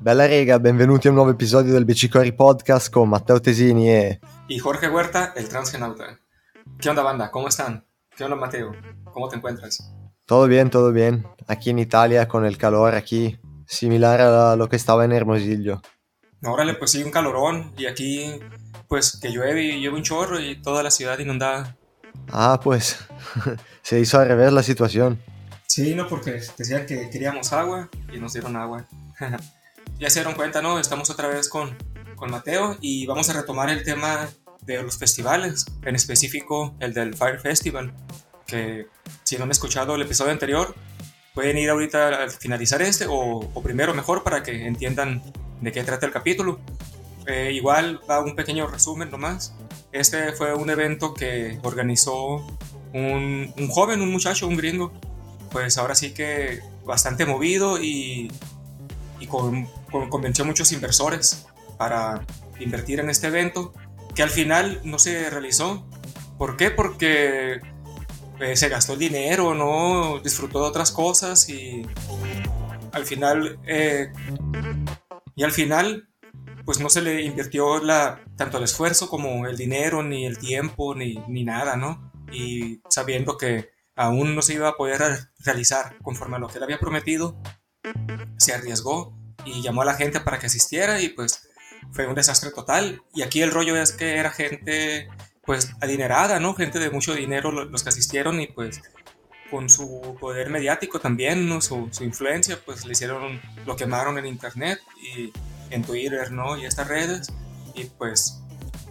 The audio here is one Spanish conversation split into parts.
Bella rega, benvenuti a un nuovo episodio del BC Podcast con Matteo Tesini e... Y Jorge Huerta, el transgenauta. ¿Qué onda banda? ¿Cómo están? ¿Qué onda Mateo? ¿Cómo te encuentras? Todo bien, todo bien. Aquí en Italia con el calor aquí, similar a lo que estaba en Hermosillo. Órale, pues sí, un calorón y aquí pues que llueve y llueve un chorro y toda la ciudad inundada. Ah, pues se hizo al revés la situación. Sí, no, porque decían que queríamos agua y nos dieron agua. ya se dieron cuenta, ¿no? Estamos otra vez con, con Mateo y vamos a retomar el tema de los festivales, en específico el del Fire Festival, que si no han escuchado el episodio anterior, pueden ir ahorita al finalizar este o, o primero mejor para que entiendan de qué trata el capítulo. Eh, igual va un pequeño resumen nomás. Este fue un evento que organizó un, un joven, un muchacho, un gringo, pues ahora sí que bastante movido y, y con, con, convenció muchos inversores para invertir en este evento, que al final no se realizó. ¿Por qué? Porque eh, se gastó el dinero, no disfrutó de otras cosas y al final eh, y al final pues no se le invirtió la, tanto el esfuerzo como el dinero, ni el tiempo, ni, ni nada, ¿no? Y sabiendo que aún no se iba a poder realizar conforme a lo que él había prometido, se arriesgó y llamó a la gente para que asistiera y pues fue un desastre total. Y aquí el rollo es que era gente pues adinerada, ¿no? Gente de mucho dinero los que asistieron y pues con su poder mediático también, ¿no? Su, influencia, pues le hicieron, lo quemaron en internet y en Twitter, ¿no? Y estas redes. Y pues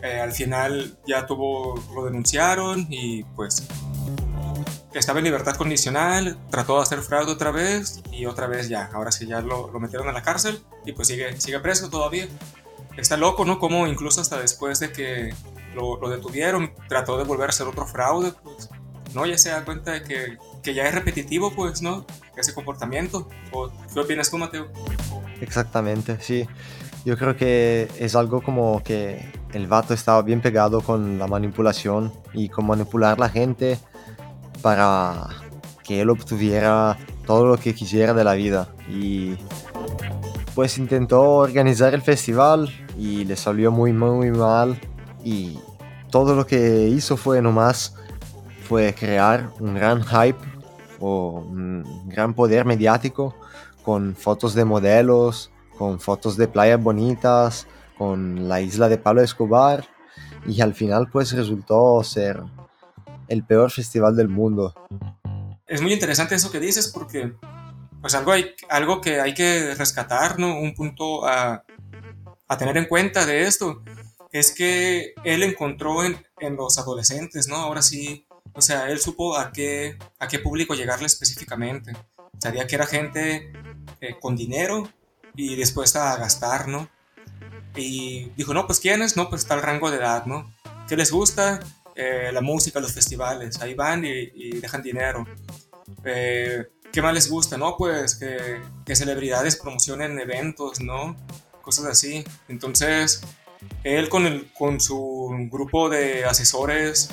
eh, al final ya tuvo, lo denunciaron y pues estaba en libertad condicional, trató de hacer fraude otra vez y otra vez ya, ahora sí ya lo, lo metieron a la cárcel y pues sigue, sigue preso todavía. Está loco, ¿no? Como incluso hasta después de que lo, lo detuvieron, trató de volver a hacer otro fraude, pues, ¿no? Ya se da cuenta de que, que ya es repetitivo, pues, ¿no? Ese comportamiento. ¿O qué opinas tú, Mateo? Exactamente, sí. Yo creo que es algo como que el vato estaba bien pegado con la manipulación y con manipular la gente para que él obtuviera todo lo que quisiera de la vida. Y pues intentó organizar el festival y le salió muy muy mal y todo lo que hizo fue nomás fue crear un gran hype o un gran poder mediático con fotos de modelos, con fotos de playas bonitas, con la isla de Pablo Escobar y al final pues resultó ser el peor festival del mundo. Es muy interesante eso que dices porque pues algo, hay, algo que hay que rescatar, ¿no? Un punto a, a tener en cuenta de esto es que él encontró en, en, los adolescentes, ¿no? Ahora sí, o sea, él supo a qué, a qué público llegarle específicamente. Sabía que era gente eh, con dinero y dispuesta a gastar, ¿no? Y dijo, no, pues ¿quiénes? No, pues está el rango de edad, ¿no? ¿Qué les gusta? Eh, la música, los festivales, ahí van y, dejan dinero. Eh, ¿Qué más les gusta? No, pues que, celebridades promocionen eventos, ¿no? Cosas así. Entonces, él con, el, con su grupo de asesores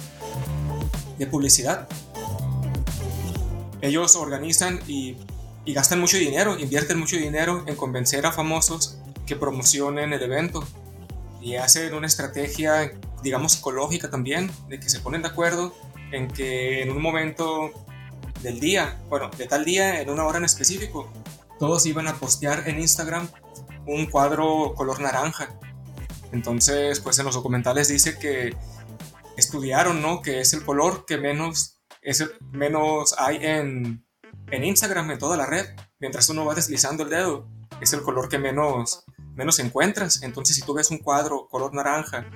de publicidad, ellos organizan y gastan mucho dinero, invierten mucho dinero en convencer a famosos que promocionen el evento y hacen una estrategia, digamos, psicológica también, de que se ponen de acuerdo en que en un momento del día, bueno, de tal día, en una hora en específico, todos iban a postear en Instagram un cuadro color naranja. Entonces, pues en los documentales dice que estudiaron, ¿no? Que es el color que menos, es menos hay en, en Instagram, en toda la red, mientras uno va deslizando el dedo, es el color que menos, menos encuentras. Entonces, si tú ves un cuadro color naranja,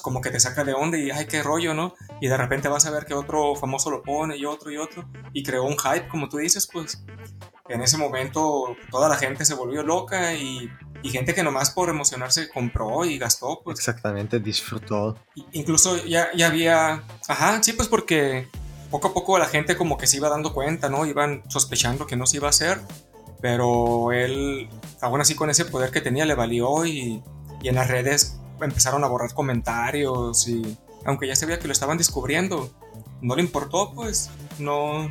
como que te saca de onda y ay, qué rollo, ¿no? Y de repente vas a ver que otro famoso lo pone y otro y otro, y creó un hype, como tú dices, pues en ese momento toda la gente se volvió loca y, y gente que nomás por emocionarse compró y gastó, pues. Exactamente, disfrutó. Incluso ya, ya había, ajá, sí, pues porque poco a poco la gente como que se iba dando cuenta, ¿no? Iban sospechando que no se iba a hacer, pero él, aún así con ese poder que tenía, le valió y, y en las redes empezaron a borrar comentarios y aunque ya sabía que lo estaban descubriendo, no le importó, pues, no,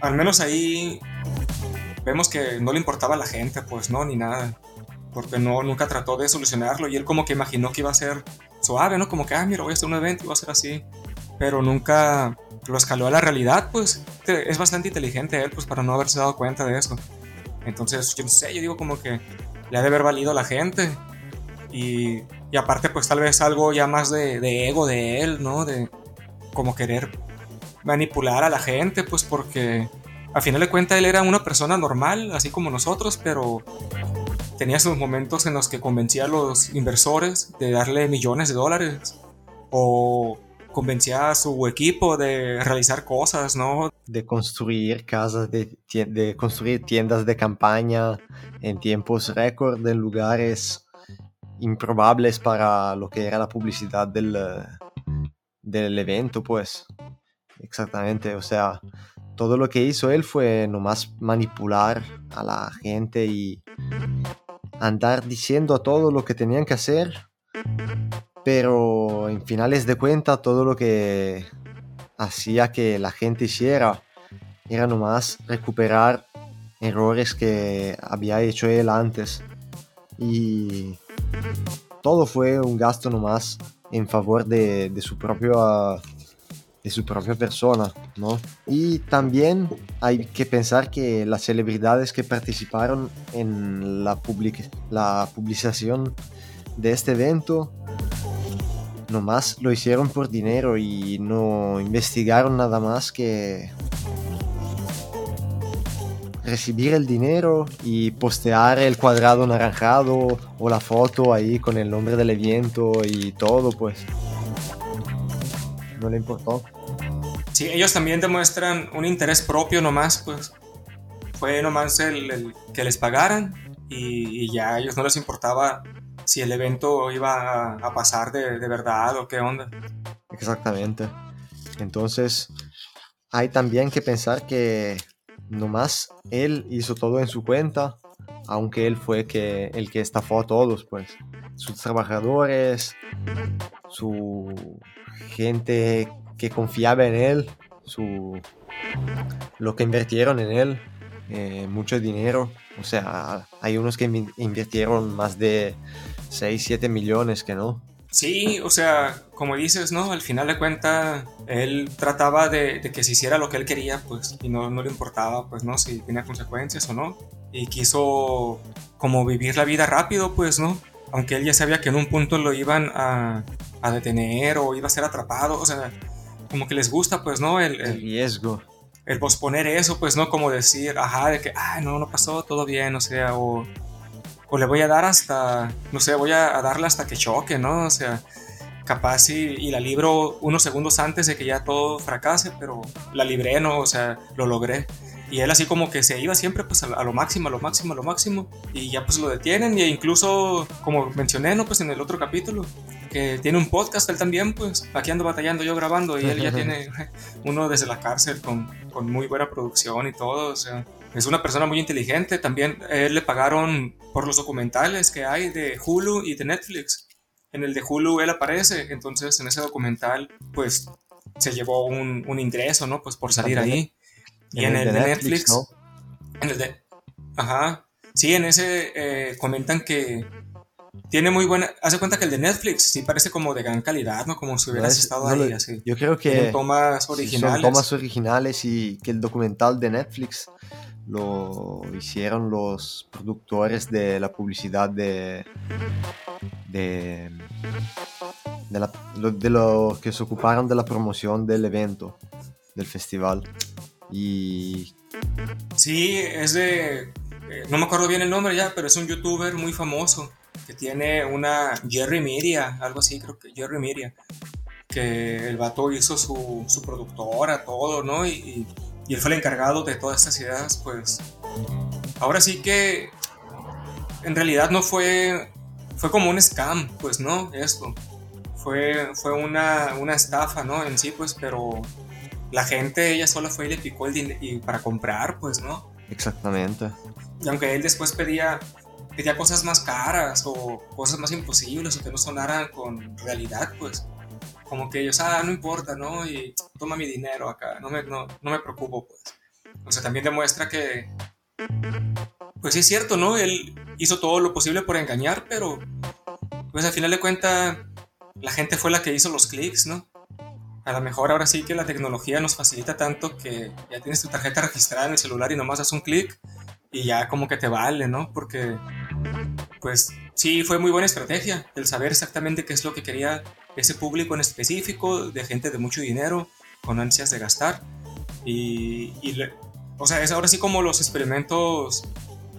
al menos ahí vemos que no le importaba a la gente, pues no, ni nada. Porque no, nunca trató de solucionarlo y él como que imaginó que iba a ser suave, ¿no? Como que, ah, mira, voy a hacer un evento y va a ser así. Pero nunca lo escaló a la realidad, pues es bastante inteligente él, pues para no haberse dado cuenta de eso. Entonces, yo no sé, yo digo como que le ha de haber valido a la gente. Y, y aparte, pues tal vez algo ya más de, ego de él, ¿no? De como querer manipular a la gente, pues porque a final de cuentas él era una persona normal, así como nosotros, pero tenía sus momentos en los que convencía a los inversores de darle millones de dólares o convencía a su equipo de realizar cosas, ¿no? De construir casas, de, de construir tiendas de campaña en tiempos récord en lugares improbables para lo que era la publicidad del, del evento, pues. Exactamente, o sea, todo lo que hizo él fue nomás manipular a la gente y andar diciendo a todo lo que tenían que hacer, pero en finales de cuenta todo lo que hacía que la gente hiciera era nomás recuperar errores que había hecho él antes y todo fue un gasto nomás en favor de, su propio de su propia persona, ¿no? Y también hay que pensar que las celebridades que participaron en la, public la publicación de este evento nomás lo hicieron por dinero y no investigaron nada más que recibir el dinero y postear el cuadrado naranjado o la foto ahí con el nombre del evento y todo, pues no le importó. Sí, ellos también demuestran un interés propio nomás, pues fue nomás el, que les pagaran y, ya a ellos no les importaba si el evento iba a, pasar de, de, verdad o qué onda. Exactamente. Entonces, hay también que pensar que nomás él hizo todo en su cuenta, aunque él fue que, el que estafó a todos, pues. Sus trabajadores, su gente que confiaba en él, su, lo que invirtieron en él, eh, mucho dinero. O sea, hay unos que invirtieron más de 6, 7 millones que no. Sí, o sea, como dices, ¿no? Al final de cuentas, él trataba de, que se hiciera lo que él quería, pues, y no, no le importaba, pues, ¿no? Si tenía consecuencias o no. Y quiso como vivir la vida rápido, pues, ¿no? Aunque él ya sabía que en un punto lo iban a, a detener o iba a ser atrapado, o sea, como que les gusta, pues, ¿no? El, el, riesgo. El posponer eso, pues, ¿no? Como decir, ajá, de que, ay, no, no pasó, todo bien, o sea, o, o le voy a dar hasta, no sé, voy a, darle hasta que choque, ¿no? O sea, capaz y, y, la libro unos segundos antes de que ya todo fracase, pero la libré, ¿no? O sea, lo logré. Y él así como que se iba siempre pues a, lo máximo, a lo máximo, a lo máximo. Y ya pues lo detienen. Y incluso, como mencioné, ¿no? Pues en el otro capítulo, que tiene un podcast él también, pues aquí ando batallando yo grabando. Y él ya tiene uno desde la cárcel con, con muy buena producción y todo. O sea, es una persona muy inteligente. También él le pagaron por los documentales que hay de Hulu y de Netflix. En el de Hulu él aparece. Entonces en ese documental, pues se llevó un, un ingreso, ¿no? Pues por salir ahí. Y en, el, de Netflix, ¿no? En el de. Ajá. Sí, en ese eh, comentan que tiene muy buena. Hace cuenta que el de Netflix sí parece como de gran calidad, ¿no? Como si hubieras estado ahí, así. Yo creo que. Tomas originales. Son tomas originales y que el documental de Netflix lo hicieron los productores de la publicidad de. de. de, los que se ocuparon de la promoción del evento, del festival. Y... Sí, es de... Eh, no me acuerdo bien el nombre ya, pero es un youtuber muy famoso que tiene una Jerry Miria, algo así, creo que Jerry Miria, que el vato hizo su, su productora, todo, ¿no? Y, él fue el encargado de todas estas ideas, pues... Ahora sí que en realidad no fue... Fue como un scam, pues, ¿no? Esto. Fue, fue una, una estafa, ¿no? En sí, pues, pero la gente, ella sola fue y le picó el dinero para comprar, pues, ¿no? Exactamente. Y aunque él después pedía, pedía cosas más caras o cosas más imposibles o que no sonaran con realidad, pues, como que ellos, ah, no importa, ¿no? Y toma mi dinero acá, no me, no, no me preocupo, pues. O sea, también demuestra que, pues sí es cierto, ¿no? Él hizo todo lo posible por engañar, pero pues al final de cuentas la gente fue la que hizo los clics, ¿no? A lo mejor ahora sí que la tecnología nos facilita tanto que ya tienes tu tarjeta registrada en el celular y nomás das un clic y ya como que te vale, ¿no? Porque pues sí fue muy buena estrategia el saber exactamente qué es lo que quería ese público en específico, de gente de mucho dinero, con ansias de gastar. Y, o sea, es ahora sí como los experimentos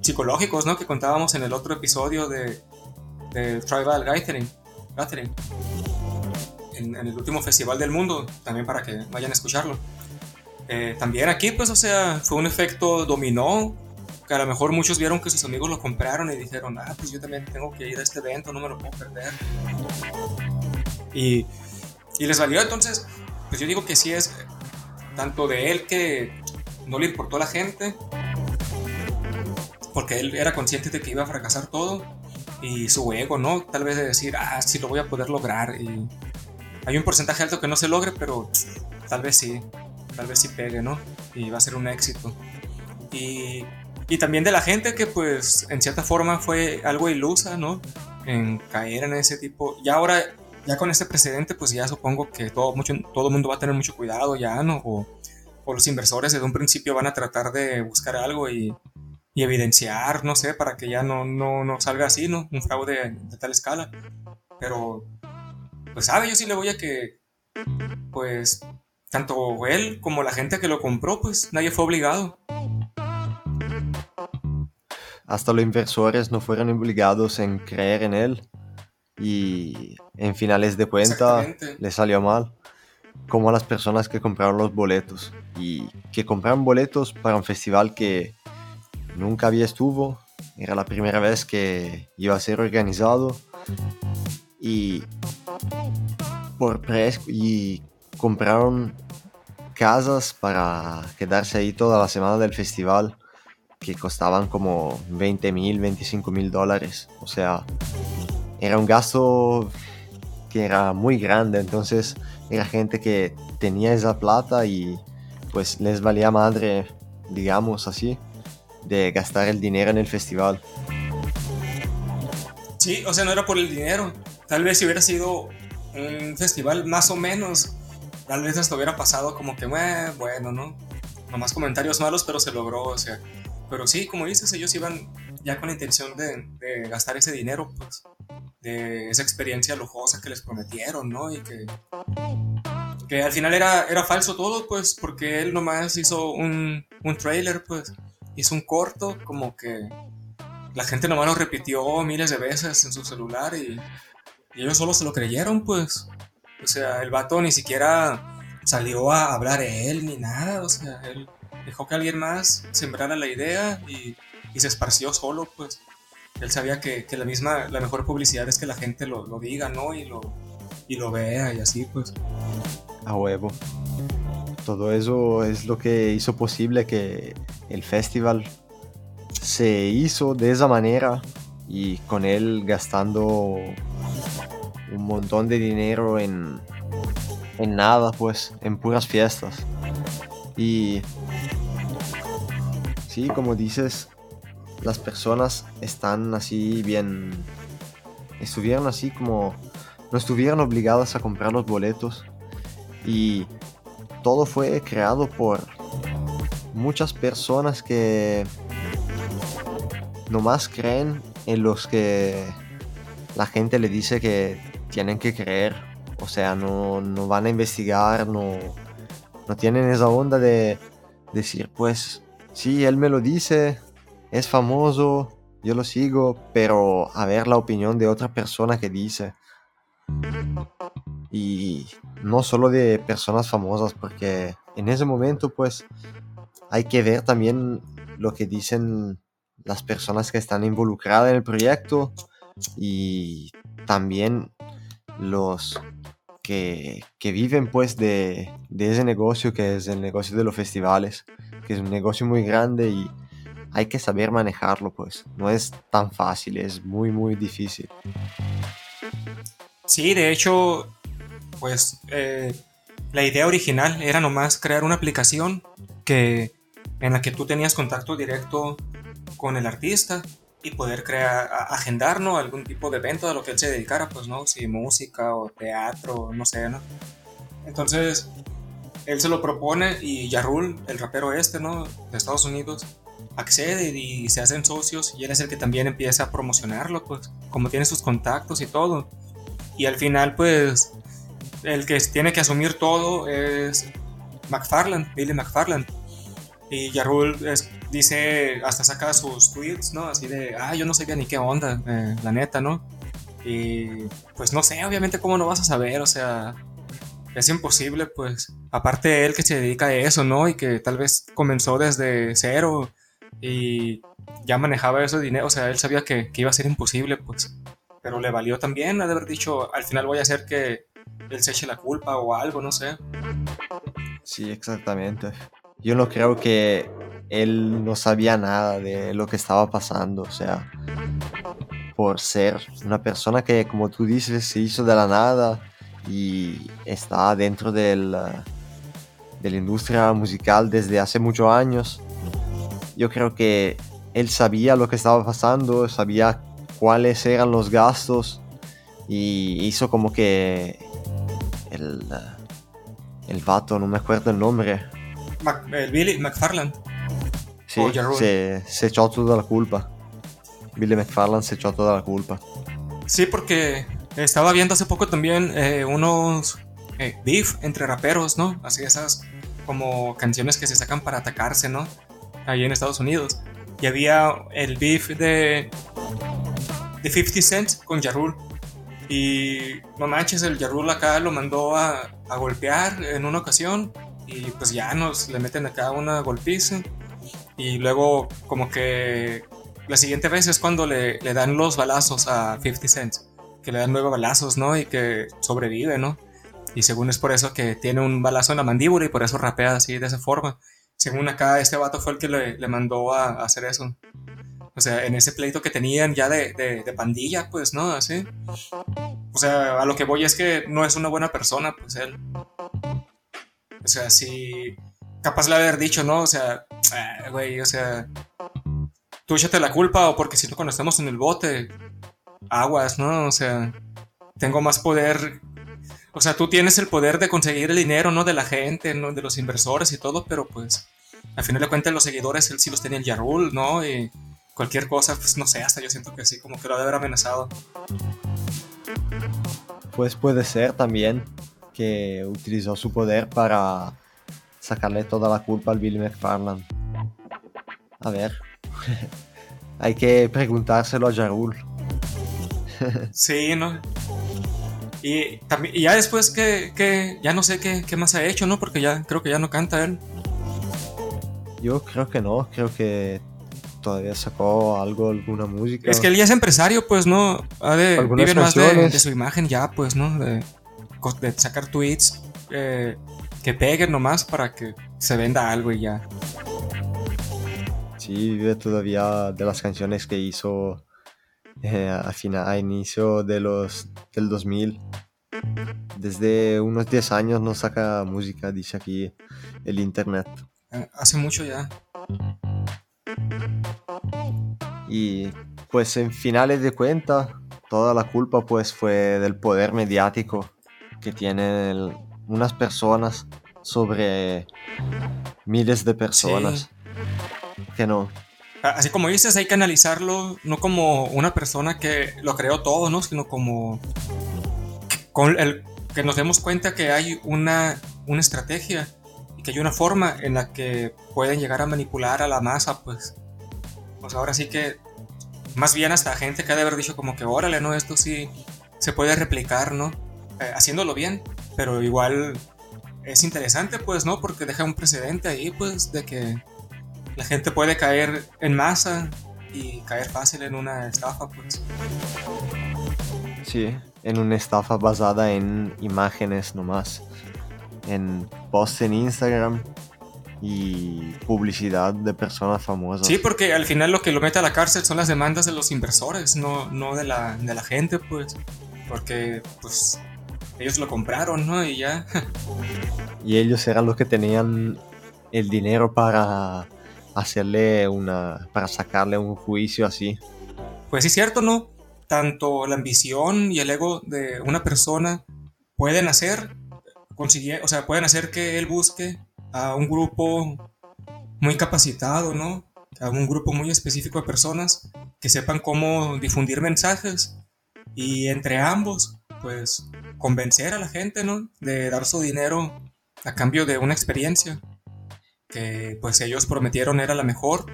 psicológicos, ¿no? Que contábamos en el otro episodio de, de Tribal Gathering, Gathering en, el último festival del mundo, también para que vayan a escucharlo. Eh, también aquí, pues, o sea, fue un efecto dominó, que a lo mejor muchos vieron que sus amigos lo compraron y dijeron, ah, pues yo también tengo que ir a este evento, no me lo puedo perder. Y, y les valió, entonces, pues yo digo que sí es tanto de él que no le importó a la gente, porque él era consciente de que iba a fracasar todo, y su ego, ¿no? Tal vez de decir, ah, sí lo voy a poder lograr. Y hay un porcentaje alto que no se logre, pero tal vez sí, tal vez sí pegue, ¿no? Y va a ser un éxito. Y, y también de la gente que pues en cierta forma fue algo ilusa, ¿no? En caer en ese tipo. Y ahora, ya con este precedente, pues ya supongo que todo, mucho, todo mundo va a tener mucho cuidado ya, ¿no? O, los inversores desde un principio van a tratar de buscar algo y, y evidenciar, no sé, para que ya no, no, no salga así, ¿no? Un fraude de tal escala. Pero, pues sabe, yo sí le voy a que, pues, tanto él como la gente que lo compró, pues nadie fue obligado. Hasta los inversores no fueron obligados en creer en él y en finales de cuenta le salió mal. Como a las personas que compraron los boletos y que compraron boletos para un festival que nunca había estuvo, era la primera vez que iba a ser organizado y por y compraron casas para quedarse ahí toda la semana del festival que costaban como 20 mil, 25 mil dólares. O sea, era un gasto que era muy grande, entonces era gente que tenía esa plata y pues les valía madre, digamos así de gastar el dinero en el festival. Sí, o sea, no era por el dinero. Tal vez si hubiera sido un festival más o menos, tal vez esto hubiera pasado como que, bueno, ¿no? Nomás comentarios malos, pero se logró, o sea. Pero sí, como dices, ellos iban ya con la intención de, de gastar ese dinero, pues, de esa experiencia lujosa que les prometieron, ¿no? Y que, que al final era, era falso todo, pues, porque él nomás hizo un, un trailer, pues hizo un corto como que la gente nomás lo repitió miles de veces en su celular y, ellos solo se lo creyeron, pues. O sea, el vato ni siquiera salió a hablar él ni nada, o sea, él dejó que alguien más sembrara la idea y, se esparció solo, pues. Él sabía que, la misma, la mejor publicidad es que la gente lo, lo diga, ¿no? Y lo, y lo vea y así, pues. A huevo todo eso es lo que hizo posible que el festival se hizo de esa manera y con él gastando un montón de dinero en, en nada, pues, en puras fiestas. Y sí, como dices, las personas están así bien, estuvieron así como, no estuvieron obligadas a comprar los boletos y todo fue creado por muchas personas que nomás creen en los que la gente le dice que tienen que creer. O sea, no, van a investigar, no, no tienen esa onda de decir, pues, sí, él me lo dice, es famoso, yo lo sigo, pero a ver la opinión de otra persona que dice. Y no solo de personas famosas, porque en ese momento pues hay que ver también lo que dicen las personas que están involucradas en el proyecto y también los que, que viven pues de, de, ese negocio que es el negocio de los festivales, que es un negocio muy grande y hay que saber manejarlo pues, no es tan fácil, es muy muy difícil. Sí, de hecho pues eh, la idea original era nomás crear una aplicación que, en la que tú tenías contacto directo con el artista y poder crear, agendar, ¿no? Algún tipo de evento a lo que él se dedicara, pues, ¿no? Si música o teatro, no sé, ¿no? Entonces, él se lo propone y Yarul, el rapero este, ¿no? De Estados Unidos, accede y se hacen socios y él es el que también empieza a promocionarlo, pues, como tiene sus contactos y todo. Y al final, pues, el que tiene que asumir todo es McFarland, Billy McFarland. Y Yarul dice, hasta saca sus tweets, ¿no? Así de, ah, yo no sabía ni qué onda, eh, la neta, ¿no? Y pues no sé, obviamente, ¿cómo no vas a saber? O sea, es imposible, pues. Aparte él que se dedica a eso, ¿no? Y que tal vez comenzó desde cero y ya manejaba ese dinero, o sea, él sabía que, que iba a ser imposible, pues. Pero le valió también, de haber dicho, al final voy a hacer que él se eche la culpa o algo, no sé. Sí, exactamente. Yo no creo que él no sabía nada de lo que estaba pasando, o sea, por ser una persona que, como tú dices, se hizo de la nada y está dentro del, de la industria musical desde hace muchos años. Yo creo que él sabía lo que estaba pasando, sabía cuáles eran los gastos y hizo como que el, el vato, no me acuerdo el nombre. el Billy McFarland. Sí, se, se, echó toda la culpa. Billy McFarland se echó toda la culpa. Sí, porque estaba viendo hace poco también eh, unos eh, beef entre raperos, ¿no? Así esas como canciones que se sacan para atacarse, ¿no? Ahí en Estados Unidos. Y había el beef de, de 50 Cent con Jarul. Y no manches, el Jarul acá lo mandó a, a, golpear en una ocasión. Y pues ya nos le meten acá una golpiza. Y luego como que la siguiente vez es cuando le, le dan los balazos a 50 Cent que le dan nueve balazos, ¿no? Y que sobrevive, ¿no? Y según es por eso que tiene un balazo en la mandíbula y por eso rapea así de esa forma. Según acá, este vato fue el que le, le mandó a, hacer eso. O sea, en ese pleito que tenían ya de, de, pandilla, pues, ¿no? Así. O sea, a lo que voy es que no es una buena persona, pues él. O sea, si. Capaz le haber dicho, ¿no? O sea, ah, güey, o sea. Tú échate la culpa o porque si no, cuando estamos en el bote, aguas, ¿no? O sea, tengo más poder. O sea, tú tienes el poder de conseguir el dinero, ¿no? De la gente, ¿no? De los inversores y todo, pero pues, al final de cuentas, los seguidores, él sí los tenía el Yarul, ¿no? Y cualquier cosa, pues no sé, hasta yo siento que sí, como que lo debe haber amenazado. Pues puede ser también que utilizó su poder para sacarle toda la culpa al Billy McFarland. A ver, hay que preguntárselo a Yarul. sí, ¿no? Y, también, ya después que, ya no sé qué, qué, más ha hecho, ¿no? Porque ya creo que ya no canta él. Yo creo que no, creo que todavía sacó algo, alguna música. Es que él ya es empresario, pues, ¿no? Ha de, vive más de, su imagen ya, pues, ¿no? De, sacar tweets eh, que peguen nomás para que se venda algo y ya. Sí, vive todavía de las canciones que hizo eh, a, final, a inicio de los, del 2000. Desde unos 10 años no saca música, dice aquí el internet. Eh, hace mucho ya. Y pues en finales de cuenta, toda la culpa pues fue del poder mediático que tienen unas personas sobre miles de personas. Que no, así como dices, hay que analizarlo no como una persona que lo creó todo, ¿no? Sino como con el, que nos demos cuenta que hay una, una estrategia y que hay una forma en la que pueden llegar a manipular a la masa, pues. Pues ahora sí que, más bien hasta gente que ha de haber dicho como que, órale, ¿no? Esto sí se puede replicar, ¿no? Eh, haciéndolo bien, pero igual es interesante, pues, ¿no? Porque deja un precedente ahí, pues, de que la gente puede caer en masa y caer fácil en una estafa, pues. Sí, en una estafa basada en imágenes nomás, en posts en Instagram y publicidad de personas famosas. Sí, porque al final lo que lo mete a la cárcel son las demandas de los inversores, no, no de, la, de la gente, pues. Porque, pues, ellos lo compraron, ¿no? Y ya. y ellos eran los que tenían el dinero para hacerle una, para sacarle un juicio así. Pues sí, cierto, ¿no? Tanto la ambición y el ego de una persona pueden hacer, conseguir, o sea, pueden hacer que él busque a un grupo muy capacitado, ¿no? A un grupo muy específico de personas que sepan cómo difundir mensajes y entre ambos, pues, convencer a la gente, ¿no? De dar su dinero a cambio de una experiencia que pues ellos prometieron era la mejor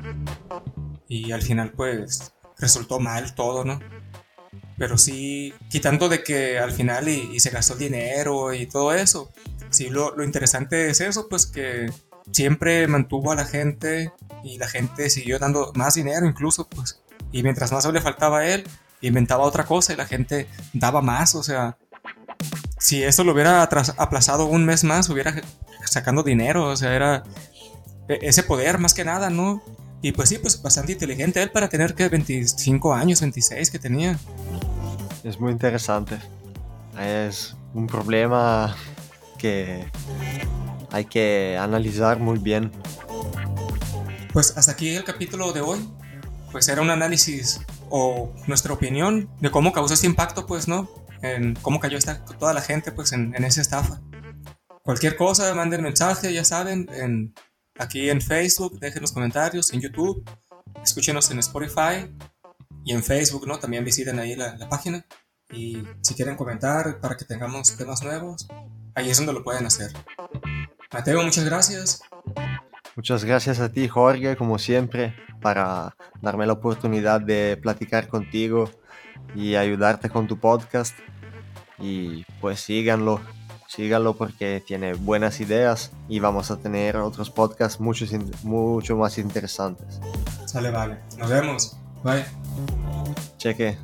y al final pues resultó mal todo, ¿no? Pero sí, quitando de que al final y, se gastó dinero y todo eso, sí lo, lo, interesante es eso, pues que siempre mantuvo a la gente y la gente siguió dando más dinero incluso, pues, y mientras más le faltaba a él, inventaba otra cosa y la gente daba más, o sea, si esto lo hubiera aplazado un mes más, hubiera sacando dinero, o sea, era ese poder más que nada, ¿no? Y pues sí, pues bastante inteligente él para tener que 25 años, 26 que tenía. Es muy interesante. Es un problema que hay que analizar muy bien. Pues hasta aquí el capítulo de hoy. Pues era un análisis o nuestra opinión de cómo causó este impacto, pues, ¿no? En cómo cayó esta, toda la gente, pues, en, en esa estafa. Cualquier cosa, manden mensaje, ya saben, en aquí en Facebook, dejen los comentarios, en YouTube, escúchenos en Spotify y en Facebook, ¿no? También visiten ahí la, página. Y si quieren comentar para que tengamos temas nuevos, ahí es donde lo pueden hacer. Mateo, muchas gracias. Muchas gracias a ti, Jorge, como siempre, para darme la oportunidad de platicar contigo y ayudarte con tu podcast. Y pues síganlo, síganlo porque tiene buenas ideas y vamos a tener otros podcasts mucho, mucho más interesantes. Sale, vale. Nos vemos. Bye. Cheque.